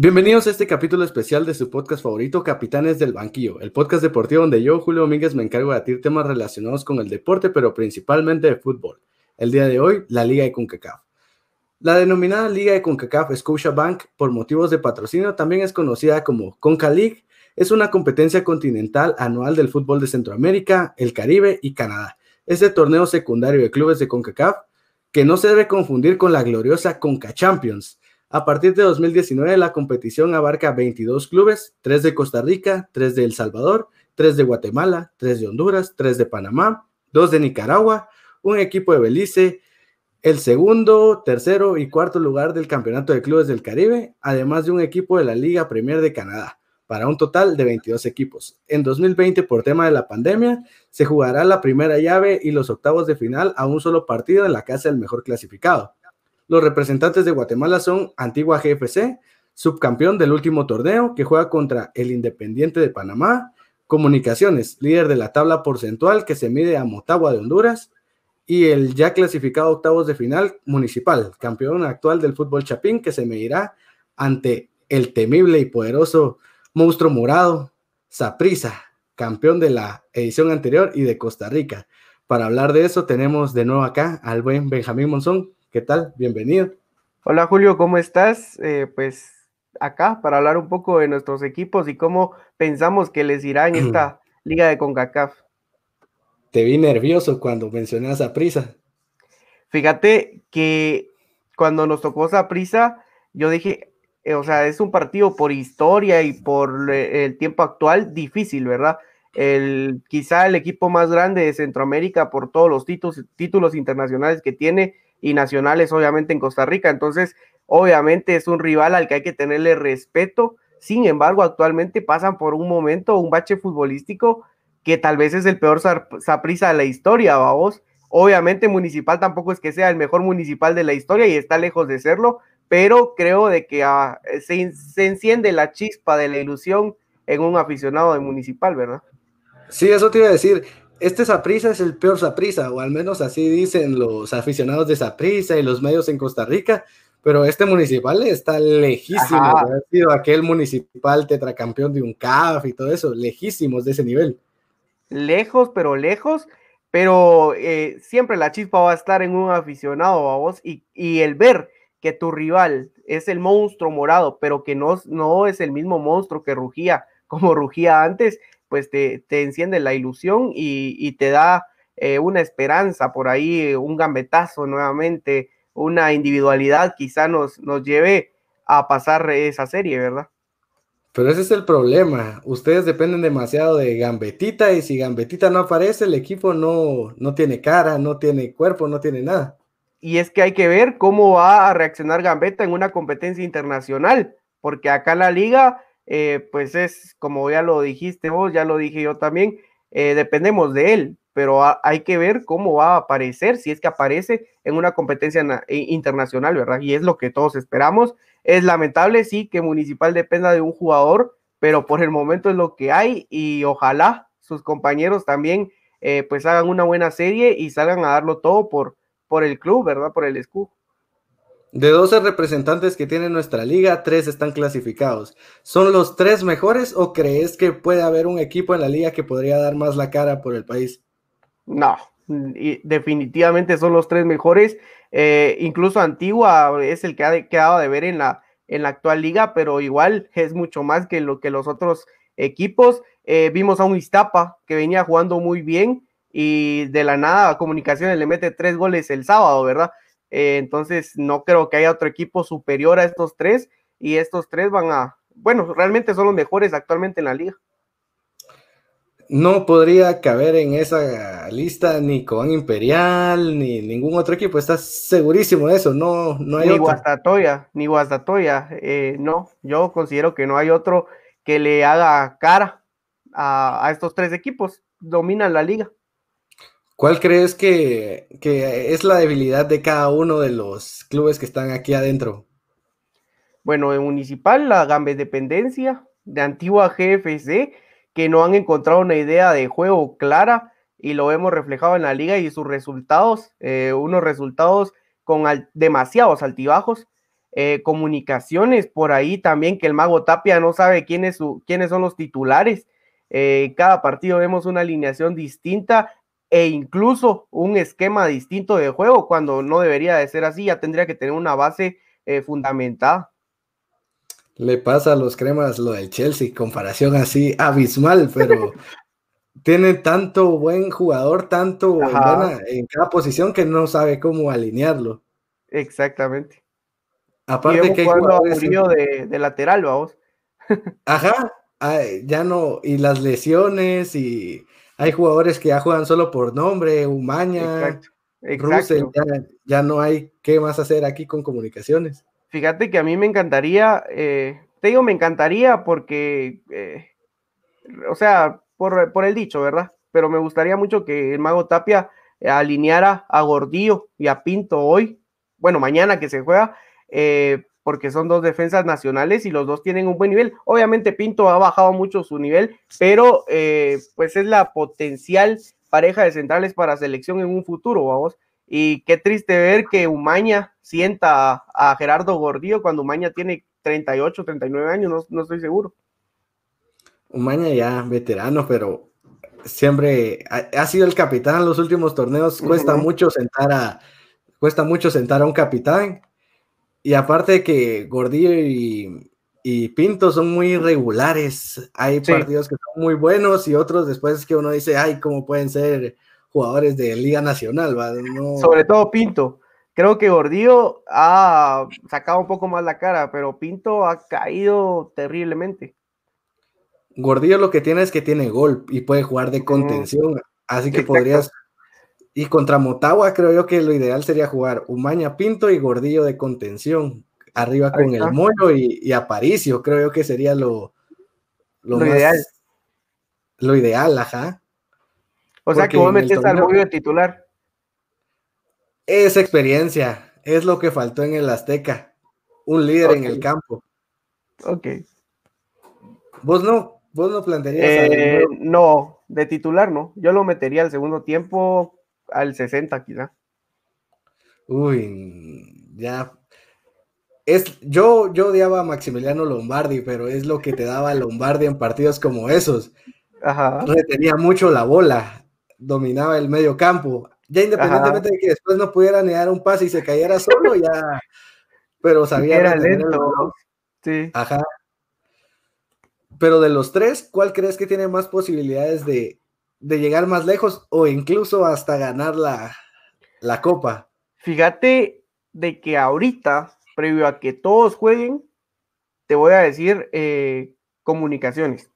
Bienvenidos a este capítulo especial de su podcast favorito, Capitanes del Banquillo, el podcast deportivo donde yo, Julio Domínguez, me encargo de debatir temas relacionados con el deporte, pero principalmente de fútbol. El día de hoy, la Liga de CONCACAF. La denominada Liga de CONCACAF Bank, por motivos de patrocinio, también es conocida como CONCA League, es una competencia continental anual del fútbol de Centroamérica, el Caribe y Canadá. Este torneo secundario de clubes de CONCACAF que no se debe confundir con la gloriosa CONCA Champions, a partir de 2019, la competición abarca 22 clubes, 3 de Costa Rica, 3 de El Salvador, 3 de Guatemala, 3 de Honduras, 3 de Panamá, 2 de Nicaragua, un equipo de Belice, el segundo, tercero y cuarto lugar del Campeonato de Clubes del Caribe, además de un equipo de la Liga Premier de Canadá, para un total de 22 equipos. En 2020, por tema de la pandemia, se jugará la primera llave y los octavos de final a un solo partido en la casa del mejor clasificado. Los representantes de Guatemala son Antigua GFC, subcampeón del último torneo, que juega contra el Independiente de Panamá, Comunicaciones, líder de la tabla porcentual que se mide a Motagua de Honduras, y el ya clasificado octavos de final Municipal, campeón actual del fútbol chapín, que se medirá ante el temible y poderoso monstruo morado, Saprisa, campeón de la edición anterior y de Costa Rica. Para hablar de eso tenemos de nuevo acá al buen Benjamín Monzón. ¿Qué tal? Bienvenido. Hola Julio, ¿cómo estás? Eh, pues acá para hablar un poco de nuestros equipos y cómo pensamos que les irá en esta liga de CONCACAF. Te vi nervioso cuando mencionas a Prisa. Fíjate que cuando nos tocó esa prisa, yo dije, eh, o sea, es un partido por historia y por eh, el tiempo actual difícil, ¿verdad? El, quizá el equipo más grande de Centroamérica por todos los títulos, títulos internacionales que tiene y nacionales, obviamente, en Costa Rica. Entonces, obviamente es un rival al que hay que tenerle respeto. Sin embargo, actualmente pasan por un momento, un bache futbolístico que tal vez es el peor Saprisa de la historia, vamos. Obviamente, Municipal tampoco es que sea el mejor municipal de la historia y está lejos de serlo, pero creo de que ah, se, se enciende la chispa de la ilusión en un aficionado de Municipal, ¿verdad? Sí, eso te iba a decir este Saprisa es el peor Saprisa, o al menos así dicen los aficionados de Saprisa y los medios en Costa Rica, pero este municipal está lejísimo Ha sido aquel municipal tetracampeón de un CAF y todo eso, lejísimos de ese nivel. Lejos, pero lejos, pero eh, siempre la chispa va a estar en un aficionado a vos y, y, el ver que tu rival es el monstruo morado, pero que no, no es el mismo monstruo que rugía como rugía antes, pues te, enciende la ilusión y, te da eh, una esperanza por ahí, un gambetazo nuevamente, una individualidad quizá nos, nos lleve a pasar esa serie, ¿verdad? Pero ese es el problema. Ustedes dependen demasiado de Gambetita y si Gambetita no aparece, el equipo no, no tiene cara, no tiene cuerpo, no tiene nada. Y es que hay que ver cómo va a reaccionar Gambetta en una competencia internacional, porque acá en la liga eh, pues es, como ya lo dijiste vos, ya lo dije yo también, eh, dependemos de él, pero hay que ver cómo va a aparecer, si es que aparece en una competencia internacional, ¿verdad? Y es lo que todos esperamos. Es lamentable, sí, que Municipal dependa de un jugador, pero por el momento es lo que hay y ojalá sus compañeros también eh, pues hagan una buena serie y salgan a darlo todo por, por el club, ¿verdad? Por el escudo. De 12 representantes que tiene nuestra liga, tres están clasificados. ¿Son los tres mejores o crees que puede haber un equipo en la liga que podría dar más la cara por el país? No, definitivamente son los tres mejores. Eh, incluso Antigua es el que ha quedado de ver en la, en la actual liga, pero igual es mucho más que lo que los otros equipos. Eh, vimos a un Iztapa que venía jugando muy bien y de la nada Comunicaciones le mete tres goles el sábado, ¿verdad? Eh, entonces, no creo que haya otro equipo superior a estos tres y estos tres van a, bueno, realmente son los mejores actualmente en la liga. No podría caber en esa lista ni con Imperial ni ningún otro equipo. ¿Estás segurísimo de eso? No, no hay ni Guastatoya, ni Guastatoya. Eh, no, yo considero que no hay otro que le haga cara a, a estos tres equipos. Dominan la liga. ¿Cuál crees que, es la debilidad de cada uno de los clubes que están aquí adentro? Bueno, en Municipal, la Gambes Dependencia, de Antigua GFC, que no han encontrado una idea de juego clara y lo hemos reflejado en la liga y sus resultados, eh, unos resultados con demasiados altibajos. eh, comunicaciones por ahí también, que el mago Tapia no sabe quiénes son los titulares. Eh, cada partido vemos una alineación distinta e incluso un esquema distinto de juego cuando no debería de ser así, ya tendría que tener una base eh, fundamentada. Le pasa a los cremas lo del Chelsea, comparación así abismal, pero tiene tanto buen jugador, tanto en cada posición que no sabe cómo alinearlo. Exactamente. Aparte que de, de lateral, vamos. Ajá, ya no, y las lesiones, y hay jugadores que ya juegan solo por nombre, Umaña, Exacto. ya, no hay qué más hacer aquí con comunicaciones. Fíjate que a mí me encantaría, eh, te digo, me encantaría porque, eh, o sea, por, por, el dicho, ¿verdad? Pero me gustaría mucho que el Mago Tapia alineara a Gordillo y a Pinto hoy, bueno, mañana que se juega, eh, porque son dos defensas nacionales y los dos tienen un buen nivel. Obviamente Pinto ha bajado mucho su nivel, pero eh, pues es la potencial pareja de centrales para selección en un futuro, vamos. Y qué triste ver que Umaña sienta a, Gerardo Gordillo cuando Umaña tiene 38, 39 años, no, estoy seguro. Umaña ya veterano, pero siempre ha, sido el capitán en los últimos torneos. Cuesta mucho sentar a cuesta mucho sentar a un capitán y aparte de que Gordillo y, Pinto son muy irregulares, hay partidos que son muy buenos y otros después que uno dice, ay, ¿cómo pueden ser jugadores de Liga Nacional? Sobre todo Pinto. Creo que Gordillo ha sacado un poco más la cara, pero Pinto ha caído terriblemente. Gordillo lo que tiene es que tiene gol y puede jugar de contención, así que podrías y contra Motagua creo yo que lo ideal sería jugar Umaña Pinto y Gordillo de contención. Arriba con el Moyo y, Aparicio, creo yo que sería lo, lo, ideal. Lo ideal, ajá. O sea que vos metes al Moyo de titular. Esa experiencia es lo que faltó en el Azteca. Un líder en el campo. Ok. Vos no, vos no plantearías. Eh, no, de titular no. Yo lo metería al segundo tiempo al 60 quizá. Uy, ya. Es, yo, yo odiaba a Maximiliano Lombardi, pero es lo que te daba Lombardi en partidos como esos. Ajá. Retenía mucho la bola, dominaba el medio campo. Ya independientemente de que después no pudiera ni dar un pase y se cayera solo, ya. Pero sabía. Era lento. Sí. Ajá. Pero de los tres, ¿cuál crees que tiene más posibilidades de, de llegar más lejos o incluso hasta ganar la, la copa. Fíjate de que ahorita, previo a que todos jueguen, te voy a decir eh, comunicaciones.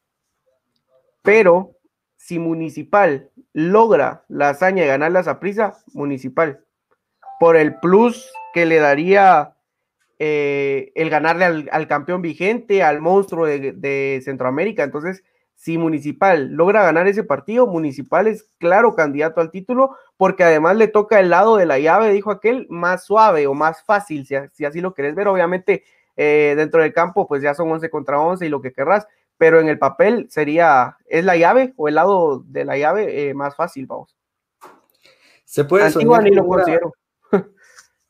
Pero si Municipal logra la hazaña de ganar la prisa, Municipal, por el plus que le daría eh, el ganarle al, campeón vigente, al monstruo de Centroamérica. Entonces, si Municipal logra ganar ese partido, Municipal es claro candidato al título, porque además le toca el lado de la llave, dijo aquel, más suave o más fácil, si, así lo querés ver. Obviamente, eh, dentro del campo, pues ya son 11 contra 11 y lo que querrás, pero en el papel sería, ¿es la llave o el lado de la llave eh, más fácil, vamos? Se puede soñar.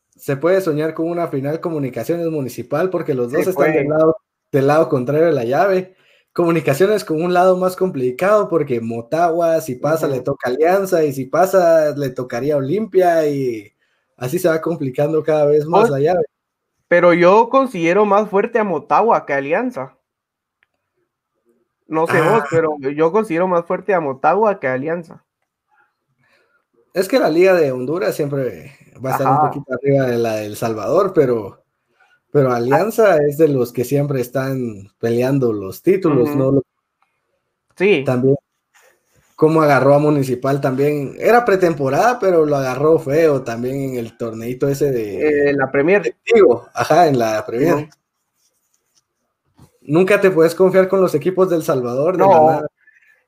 se puede soñar con una final comunicaciones municipal porque los dos están del lado, del lado contrario de la llave Comunicaciones con un lado más complicado porque Motagua, si pasa, le toca Alianza y si pasa, le tocaría Olimpia y así se va complicando cada vez más la llave. Pero yo considero más fuerte a Motagua que a Alianza. No sé vos, ah. pero yo considero más fuerte a Motagua que a Alianza. Es que la Liga de Honduras siempre va a estar un poquito arriba de la del Salvador, pero pero Alianza es de los que siempre están peleando los títulos, ¿no? Sí. También, como agarró a Municipal también, era pretemporada, pero lo agarró feo también en el torneito ese de... En la Premier. Ajá, en la Premier. Nunca te puedes confiar con los equipos del Salvador. no.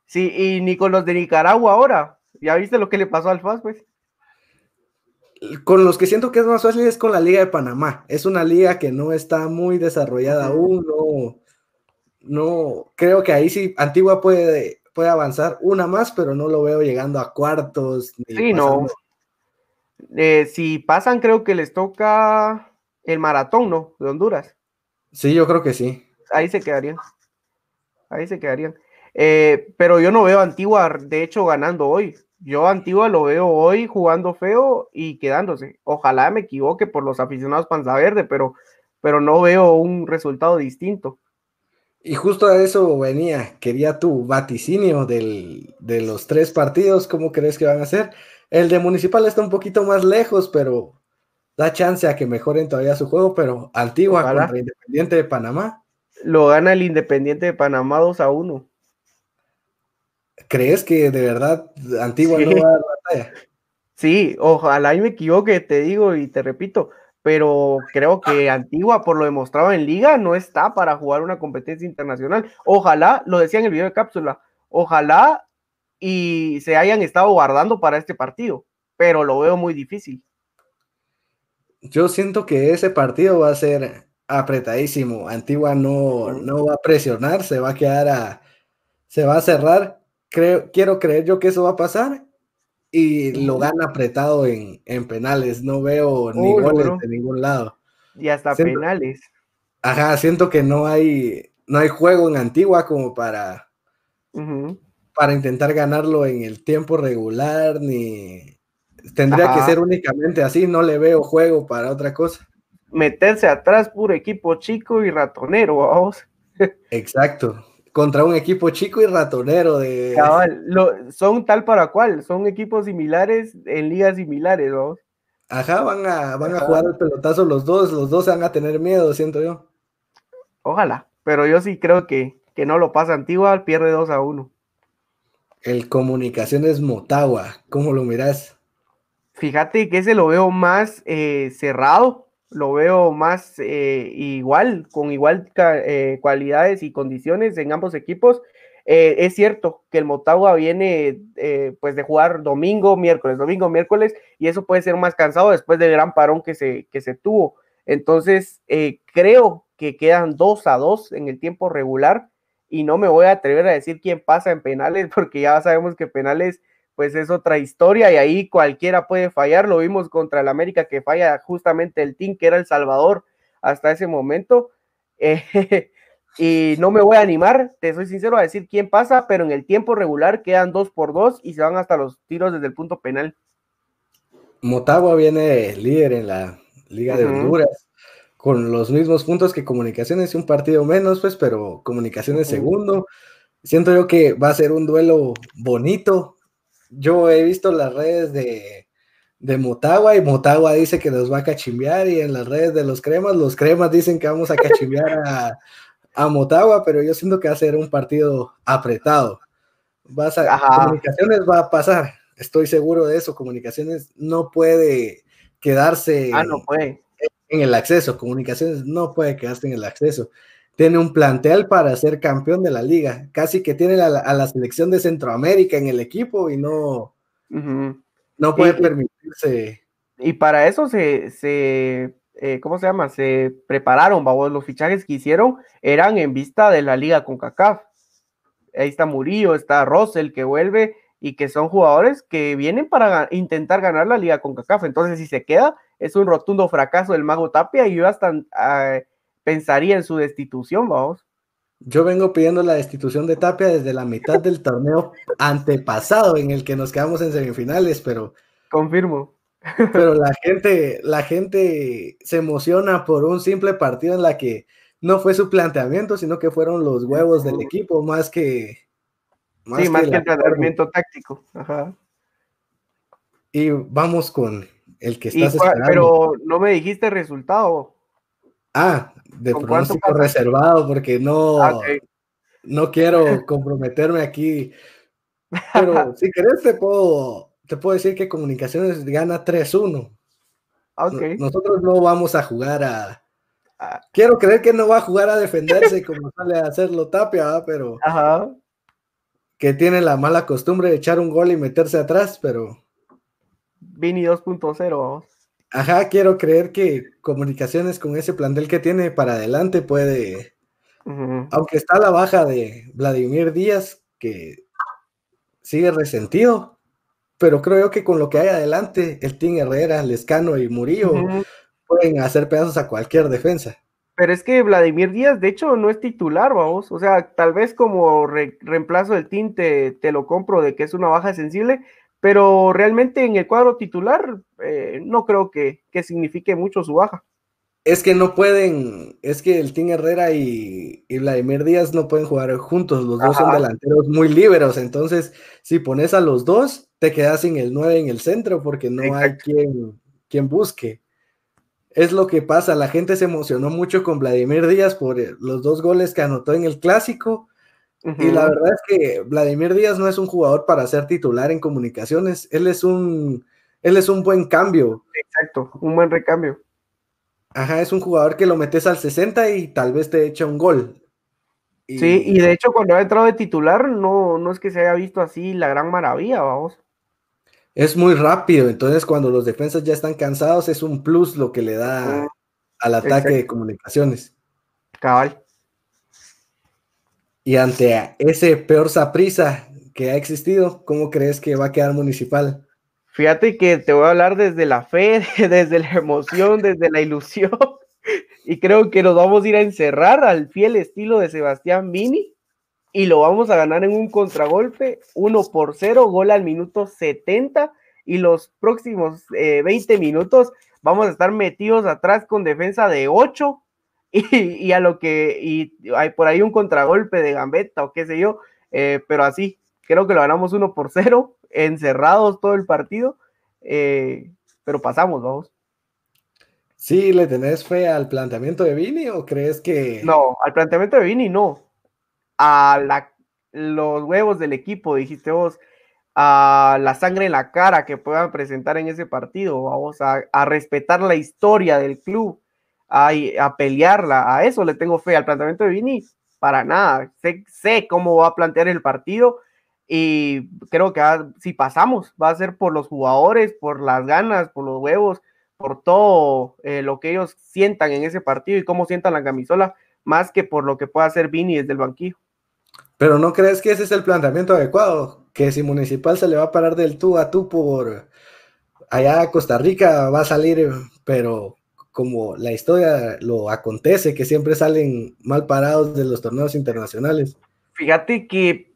Sí, y ni con los de Nicaragua ahora. ¿Ya viste lo que le pasó al FAS, pues? Con los que siento que es más fácil es con la Liga de Panamá. Es una liga que no está muy desarrollada aún, no, no, creo que ahí sí Antigua puede, puede avanzar una más, pero no lo veo llegando a cuartos. sí, no. Eh, si pasan, creo que les toca El maratón, ¿no? De Honduras. Sí, yo creo que sí. Ahí se quedarían. Ahí se quedarían. Eh, pero yo no veo a Antigua, de hecho, ganando hoy. Yo Antigua lo veo hoy jugando feo y quedándose. Ojalá me equivoque por los aficionados Panza Verde, pero, pero no veo un resultado distinto. Y justo a eso venía, quería tu vaticinio del, de los tres partidos, ¿cómo crees que van a ser? El de Municipal está un poquito más lejos, pero da chance a que mejoren todavía su juego, pero Antigua contra Independiente de Panamá. Lo gana el Independiente de Panamá 2 a 1. ¿Crees que de verdad Antigua no va a dar batalla? Sí, ojalá y me equivoque, te digo y te repito, pero creo que Antigua, por lo demostrado en liga, no está para jugar una competencia internacional. Ojalá, lo decía en el video de cápsula, ojalá y se hayan estado guardando para este partido, pero lo veo muy difícil. Yo siento que ese partido va a ser apretadísimo. Antigua no, no va a presionar, se va a quedar a, se va a cerrar. Creo, quiero creer yo que eso va a pasar y lo gana apretado en, penales. No veo ni goles de ningún lado. Y hasta penales. Ajá, siento que no hay, no hay juego en Antigua como para, para intentar ganarlo en el tiempo regular, ni tendría que ser únicamente así, no le veo juego para otra cosa. Meterse atrás, puro equipo chico y ratonero, vamos. Exacto contra un equipo chico y ratonero de... son tal para cual, son equipos similares en ligas similares, ¿no? Ajá, van a, van a jugar el pelotazo los dos, los dos se van a tener miedo, siento yo. Ojalá, pero yo sí creo que, que no lo pasa Antigua, pierde 2 a 1. El Comunicaciones Motagua, ¿cómo lo miras? Fíjate que ese lo veo más eh, cerrado, lo veo más eh, igual, con igual eh, cualidades y condiciones en ambos equipos. Eh, es cierto que el Motagua viene pues de jugar domingo, miércoles, domingo, miércoles, y eso puede ser más cansado después del gran parón que se, que se tuvo. Entonces, creo que quedan dos a dos en el tiempo regular y no me voy a atrever a decir quién pasa en penales porque ya sabemos que penales pues es otra historia y ahí cualquiera puede fallar. Lo vimos contra el América que falla justamente el team que era El Salvador hasta ese momento. Eh, y no me voy a animar, te soy sincero, a decir quién pasa, pero en el tiempo regular quedan dos por dos y se van hasta los tiros desde el punto penal. Motagua viene líder en la Liga de Honduras con los mismos puntos que Comunicaciones, un partido menos, pues, pero Comunicaciones segundo. Siento yo que va a ser un duelo bonito, yo he visto las redes de, de Motagua y Motagua dice que nos va a cachimbear y en las redes de los cremas, los cremas dicen que vamos a cachimbear a, a Motagua, pero yo siento que va a ser un partido apretado. Vas a, comunicaciones va a pasar, estoy seguro de eso. Comunicaciones no puede quedarse ah, no puede. en el acceso. Comunicaciones no puede quedarse en el acceso tiene un plantel para ser campeón de la liga. Casi que tiene a la, selección de Centroamérica en el equipo y no, no puede permitirse. Y para eso se, se eh, ¿cómo se llama? Se prepararon, babos. Los fichajes que hicieron eran en vista de la liga con CACAF. Ahí está Murillo, está Russell que vuelve y que son jugadores que vienen para intentar ganar la liga con CACAF. Entonces, si se queda, es un rotundo fracaso del Mago Tapia y yo hasta. Ah, pensaría en su destitución, vamos. Yo vengo pidiendo la destitución de Tapia desde la mitad del torneo antepasado en el que nos quedamos en semifinales, pero confirmo. Pero la gente, la gente se emociona por un simple partido en la que no fue su planteamiento, sino que fueron los huevos del equipo más que más sí, más que, el planteamiento táctico. Ajá. Y vamos con el que estás esperando. Pero no me dijiste resultado. Ah, de pronóstico reservado porque no, ah, no quiero comprometerme aquí. Pero si querés te puedo, te puedo decir que Comunicaciones gana 3-1. Okay. Nosotros no vamos a jugar a... Quiero creer que no va a jugar a defenderse como sale a hacerlo Tapia, pero... Que tiene la mala costumbre de echar un gol y meterse atrás, pero... Vini 2.0. Ajá, quiero creer que comunicaciones con ese plantel que tiene para adelante puede, aunque está la baja de Vladimir Díaz, que sigue resentido, pero creo que con lo que hay adelante, el Team Herrera, Lescano y Murillo, puede pueden hacer pedazos a cualquier defensa. Pero es que Vladimir Díaz, de hecho, no es titular, vamos. O sea, tal vez como reemplazo del tinte te, lo compro de que es una baja sensible, pero realmente en el cuadro titular eh, no creo que, signifique mucho su baja. Es que no pueden, es que el Team Herrera y, Vladimir Díaz no pueden jugar juntos, los dos son delanteros muy libres, entonces si pones a los dos, te quedas sin el 9 en el centro porque no hay quien, quien busque es lo que pasa. La gente se emocionó mucho con Vladimir Díaz por eh, los dos goles que anotó en el clásico. Y la verdad es que Vladimir Díaz no es un jugador para ser titular en comunicaciones. Él es un, él es un buen cambio. Exacto, un buen recambio. Ajá, es un jugador que lo metes al 60 y tal vez te echa un gol. Sí, y de hecho cuando ha entrado de titular no, no es que se haya visto así la gran maravilla, vamos es muy rápido, entonces cuando los defensas ya están cansados es un plus lo que le da al ataque de comunicaciones. Cabal. Y ante ese peor saprisa que ha existido, ¿cómo crees que va a quedar municipal? Fíjate que te voy a hablar desde la fe, desde la emoción, desde la ilusión. Y creo que nos vamos a ir a encerrar al fiel estilo de Sebastián Vini y lo vamos a ganar en un contragolpe, 1 por 0, gol al minuto 70 y los próximos 20 eh, minutos vamos a estar metidos atrás con defensa de 8 y, a lo que y hay por ahí un contragolpe de gambeta o qué sé yo, eh, pero así, creo que lo ganamos 1 por 0, encerrados todo el partido, eh, pero pasamos, vamos. Sí, ¿le tenés fe al planteamiento de Vini o crees que... No, al planteamiento de Vini no, a la, los huevos del equipo, dijiste vos, a la sangre en la cara que puedan presentar en ese partido, vamos a, respetar la historia del club, a, a, pelearla, a eso le tengo fe, al planteamiento de Vini, para nada, sé, sé cómo va a plantear el partido y creo que si pasamos va a ser por los jugadores, por las ganas, por los huevos, por todo eh, lo que ellos sientan en ese partido y cómo sientan la camisola, más que por lo que pueda hacer Vini desde el banquillo. Pero ¿no crees que ese es el planteamiento adecuado? Que si Municipal se le va a parar del tú a tú por allá a Costa Rica va a salir, pero como la historia lo acontece, que siempre salen mal parados de los torneos internacionales. Fíjate que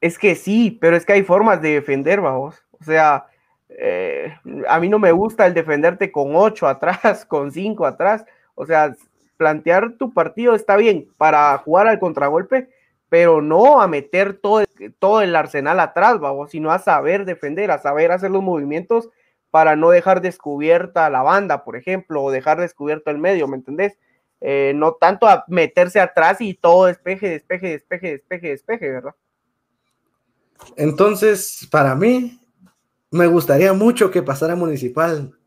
es que sí, pero es que hay formas de defender, vamos. O sea, eh, a mí no me gusta el defenderte con ocho atrás, con cinco atrás. O sea, plantear tu partido está bien para jugar al contragolpe, pero no a meter todo todo el arsenal atrás, vamos, sino a saber defender, a saber hacer los movimientos para no dejar descubierta la banda, por ejemplo, o dejar descubierto el medio, ¿me entendés? Eh, no tanto a meterse atrás y todo despeje, despeje, despeje, despeje, despeje, ¿verdad? Entonces, para mí, me gustaría mucho que pasara Municipal,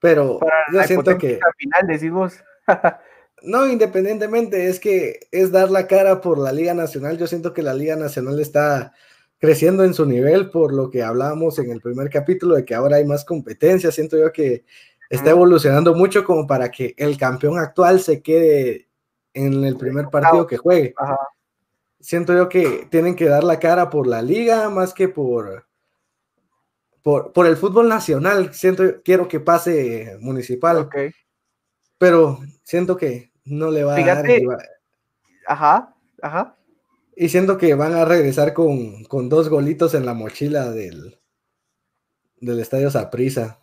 pero yo siento que... Al final decimos... No, independientemente, es que es dar la cara por la Liga Nacional. Yo siento que la Liga Nacional está creciendo en su nivel por lo que hablábamos en el primer capítulo de que ahora hay más competencia. Siento yo que está evolucionando mucho como para que el campeón actual se quede en el primer partido que juegue. Siento yo que tienen que dar la cara por la liga más que por, por, por el fútbol nacional. Siento, quiero que pase municipal. Okay pero siento que no le va a dar. Ajá, ajá. Y siento que van a regresar con, dos golitos en la mochila del, del estadio Saprisa.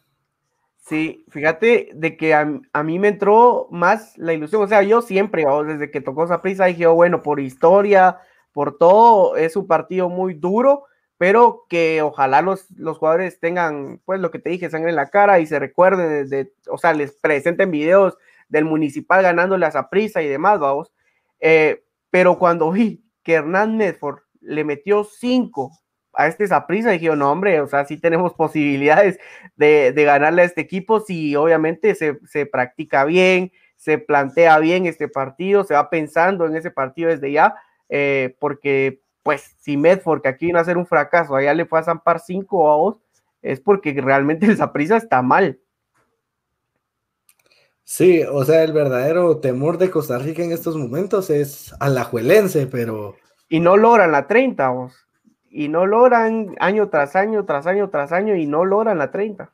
Sí, fíjate de que a, mí me entró más la ilusión. O sea, yo siempre, desde que tocó Saprisa, dije, oh, bueno, por historia, por todo, es un partido muy duro, pero que ojalá los, los jugadores tengan, pues lo que te dije, sangre en la cara y se recuerden, de, o sea, les presenten videos del municipal ganándole a Zaprisa y demás, vamos. Eh, pero cuando vi que Hernán Medford le metió cinco a este Zaprisa, dije, no, hombre, o sea, sí tenemos posibilidades de, ganarle a este equipo si obviamente se, se practica bien, se plantea bien este partido, se va pensando en ese partido desde ya, eh, porque pues si Medford, que aquí vino a ser un fracaso, allá le fue a zampar cinco a vos, es porque realmente el Zaprisa está mal. Sí, o sea, el verdadero temor de Costa Rica en estos momentos es alajuelense, pero... Y no logran la 30, vos. Y no logran año tras año, tras año, tras año, y no logran la 30.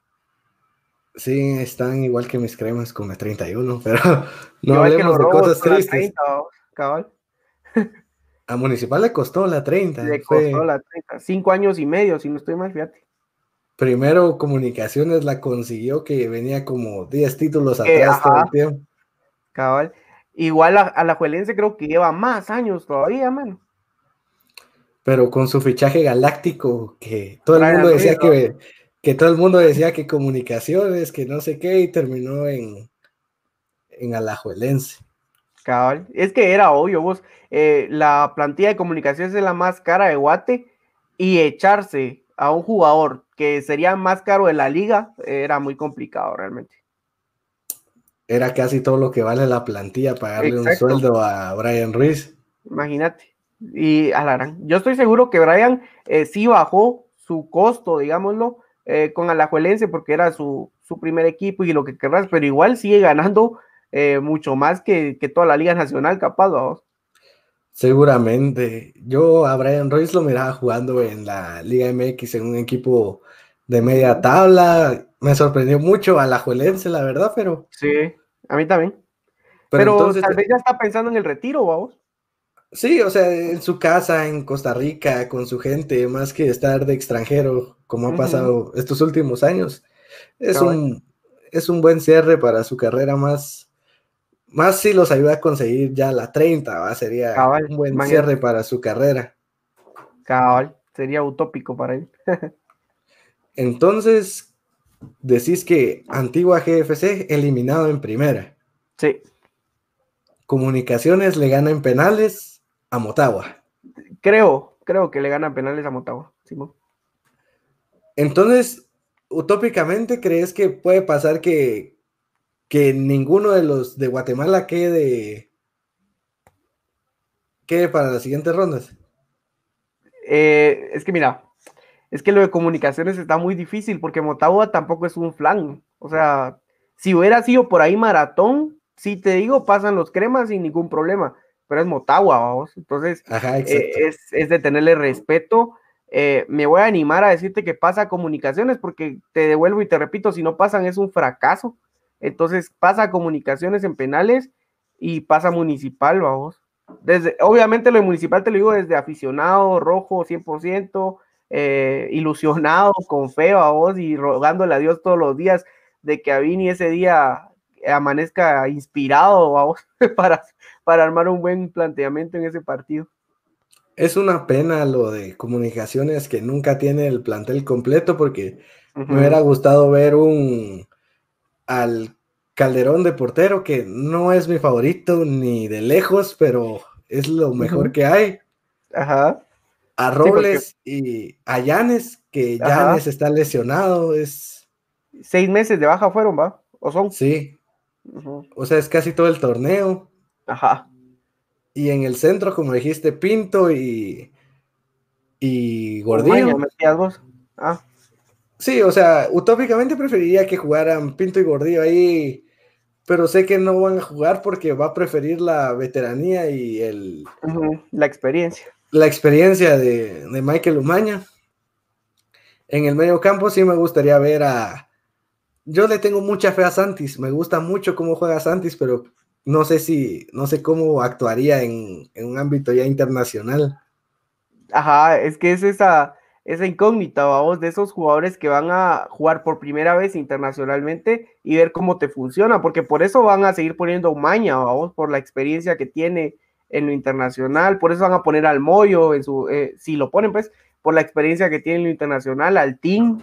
Sí, están igual que mis cremas con la 31, pero no hablemos de cosas tristes. A Municipal le costó la 30. Le costó la 30. Cinco años y medio, si no estoy mal, fíjate. Primero Comunicaciones la consiguió, que venía como 10 títulos eh, atrás todo el tiempo. Cabal. Igual a, la Juelense creo que lleva más años todavía, mano. Pero con su fichaje galáctico, que todo el mundo decía que, que todo el mundo decía que comunicaciones, que no sé qué, y terminó en, en Alajuelense. Cabal. Es que era obvio, vos, eh, la plantilla de comunicaciones es la más cara de Guate y echarse a un jugador que sería más caro de la liga era muy complicado realmente. Era casi todo lo que vale la plantilla pagarle un sueldo a Brian Ruiz. Imagínate. Y Alarán, yo estoy seguro que Brian eh, sí bajó su costo, digámoslo, eh, con Alajuelense porque era su, su, primer equipo y lo que querrás, pero igual sigue ganando eh, mucho más que, toda la Liga Nacional, capaz, Seguramente. Yo a Brian Royce lo miraba jugando en la Liga MX en un equipo de media tabla. Me sorprendió mucho a la Juelense, la verdad, pero. Sí, a mí también. Pero, tal vez ya está pensando en el retiro, vamos. Sí, o sea, en su casa, en Costa Rica, con su gente, más que estar de extranjero, como ha pasado estos últimos años. Es, un, es un buen cierre para su carrera más, más si los ayuda a conseguir ya la 30, ¿va? sería un buen cierre para su carrera. Cabal, sería utópico para él. Entonces, decís que antigua GFC eliminado en primera. Sí. Comunicaciones le gana en penales a Motagua. Creo, creo que le ganan penales a Motagua, Simón. Entonces, utópicamente, ¿crees que puede pasar que, que ninguno de los de Guatemala quede, quede para las siguientes rondas? Eh, es que mira, es que lo de comunicaciones está muy difícil porque Motagua tampoco es un flan. O sea, si hubiera sido por ahí maratón, si te digo, pasan los cremas sin ningún problema pero es Motagua, vamos. Entonces, eh, es, de tenerle respeto. Eh, me voy a animar a decirte que pasa comunicaciones, porque te devuelvo y te repito, si no pasan es un fracaso. Entonces, pasa comunicaciones en penales y pasa municipal, vamos. Desde, obviamente lo de municipal te lo digo desde aficionado, rojo 100%, eh, ilusionado, con fe, vos, y rogándole a Dios todos los días de que a Vini ese día amanezca inspirado vamos, para, para armar un buen planteamiento en ese partido. Es una pena lo de comunicaciones que nunca tiene el plantel completo porque me hubiera gustado ver un al Calderón de portero que no es mi favorito ni de lejos, pero es lo mejor que hay. Ajá. A Robles y a Yanes, que Yanes está lesionado, es... Seis meses de baja fueron, ¿va? ¿O son? Sí, o sea, es casi todo el torneo. Ajá. Y en el centro, como dijiste, Pinto y. Y Gordillo. Ah. Sí, o sea, utópicamente preferiría que jugaran Pinto y Gordillo ahí. Pero sé que no van a jugar porque va a preferir la veteranía y el. La experiencia. La experiencia de, de Michael Umaña. En el medio campo sí me gustaría ver a, yo le tengo mucha fe a Santis, me gusta mucho cómo juega Santis, pero no sé si, no sé cómo actuaría en, un ámbito ya internacional. Ajá, es que es esa, esa incógnita, vamos, de esos jugadores que van a jugar por primera vez internacionalmente y ver cómo te funciona, porque por eso van a seguir poniendo Maña, vamos, por la experiencia que tiene en lo internacional, por eso van a poner al Moyo en su, eh, si lo ponen, pues, por la experiencia que tiene en lo internacional, al Team,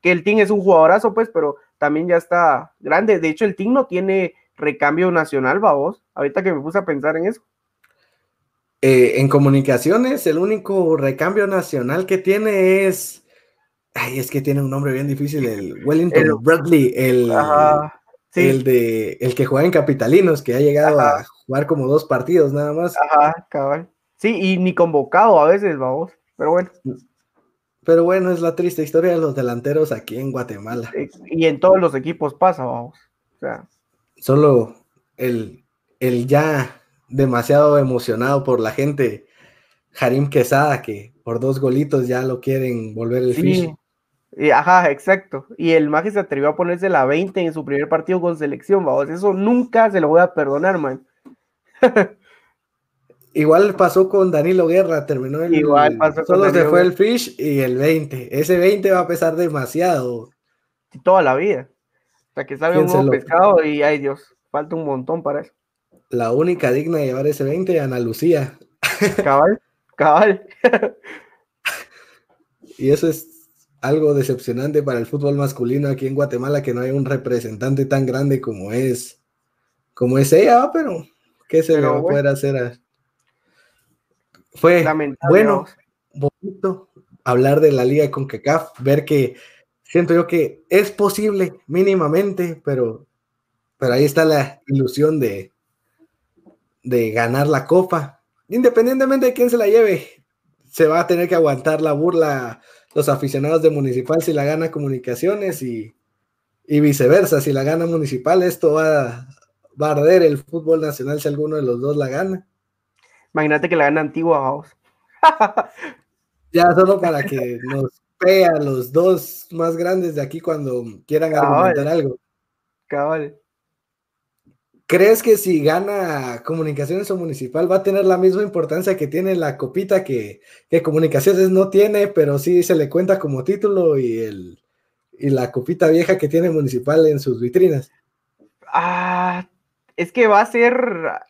que el Team es un jugadorazo, pues, pero también ya está grande. De hecho, el team no tiene recambio nacional, vos. Ahorita que me puse a pensar en eso. Eh, en comunicaciones, el único recambio nacional que tiene es. Ay, es que tiene un nombre bien difícil, el Wellington Bradley, el, el de el que juega en Capitalinos, que ha llegado a jugar como dos partidos nada más. Ajá, cabal. Sí, y ni convocado a veces, vamos. Pero bueno. Pero bueno, es la triste historia de los delanteros aquí en Guatemala. Y en todos los equipos pasa, vamos. O sea. Solo el, el ya demasiado emocionado por la gente, Jarim Quesada, que por dos golitos ya lo quieren volver el sí, ajá, exacto. Y el Maje se atrevió a ponerse la 20 en su primer partido con selección, vamos. Eso nunca se lo voy a perdonar, man. Igual pasó con Danilo Guerra, terminó el. Igual pasó Solo se fue el Fish y el 20. Ese 20 va a pesar demasiado. Toda la vida. Sea, que salga un nuevo pescado y ay Dios, falta un montón para eso. La única digna de llevar ese 20, Ana Lucía. Cabal, cabal. y eso es algo decepcionante para el fútbol masculino aquí en Guatemala, que no hay un representante tan grande como es, como es ella, pero ¿qué se le va a poder hacer? Fue bueno, bonito hablar de la liga con CACAF, ver que siento yo que es posible mínimamente, pero, pero ahí está la ilusión de, de ganar la copa. Independientemente de quién se la lleve, se va a tener que aguantar la burla los aficionados de Municipal si la gana Comunicaciones y, viceversa, si la gana Municipal, esto va, va, a arder el fútbol nacional si alguno de los dos la gana. Imagínate que la gana Antigua, vamos. ya solo para que nos pea los dos más grandes de aquí cuando quieran argumentar algo. Cabal. ¿Crees que si gana Comunicaciones o Municipal va a tener la misma importancia que tiene la copita que, Comunicaciones no tiene, pero sí se le cuenta como título y, el, y la copita vieja que tiene Municipal en sus vitrinas? Ah, es que va a ser,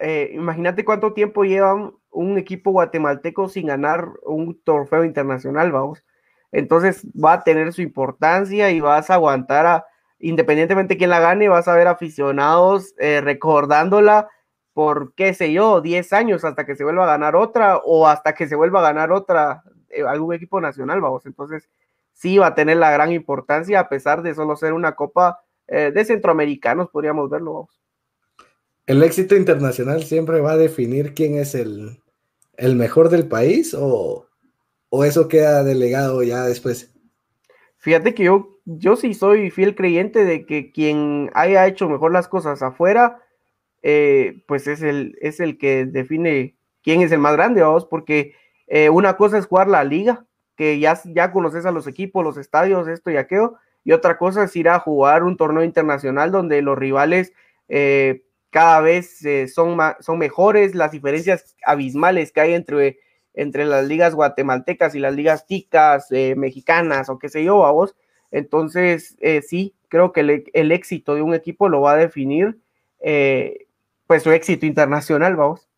eh, imagínate cuánto tiempo lleva un equipo guatemalteco sin ganar un trofeo internacional, vamos. Entonces va a tener su importancia y vas a aguantar a independientemente de quién la gane, vas a ver aficionados eh, recordándola por, qué sé yo, 10 años hasta que se vuelva a ganar otra o hasta que se vuelva a ganar otra, eh, algún equipo nacional, vamos. Entonces, sí va a tener la gran importancia a pesar de solo ser una copa eh, de centroamericanos, podríamos verlo, vamos. ¿El éxito internacional siempre va a definir quién es el, el mejor del país o, o eso queda delegado ya después? Fíjate que yo, yo sí soy fiel creyente de que quien haya hecho mejor las cosas afuera, eh, pues es el, es el que define quién es el más grande, vamos, porque eh, una cosa es jugar la liga, que ya, ya conoces a los equipos, los estadios, esto y aquello, y otra cosa es ir a jugar un torneo internacional donde los rivales eh, cada vez son, son mejores, las diferencias abismales que hay entre entre las ligas guatemaltecas y las ligas ticas, eh, mexicanas o qué sé yo, a vos. Entonces, eh, sí, creo que el, éxito de un equipo lo va a definir eh, pues su éxito internacional, vamos.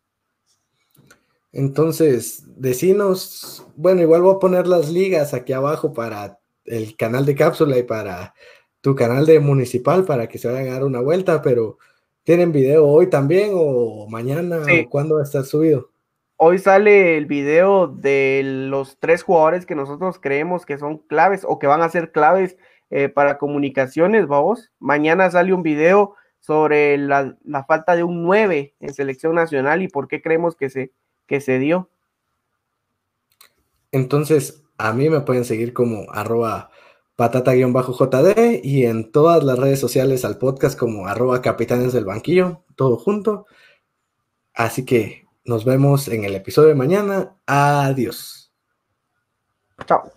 Entonces, decinos, bueno, igual voy a poner las ligas aquí abajo para el canal de cápsula y para tu canal de municipal para que se vayan a dar una vuelta, pero ¿tienen video hoy también o mañana o cuándo va a estar subido? Hoy sale el video de los tres jugadores que nosotros creemos que son claves o que van a ser claves eh, para comunicaciones, vamos. Mañana sale un video sobre la, falta de un 9 en selección nacional y por qué creemos que se, que se dio. Entonces, a mí me pueden seguir como arroba patata-jd y en todas las redes sociales al podcast como arroba capitanes del banquillo, todo junto. Así que nos vemos en el episodio de mañana. Adiós. Chao.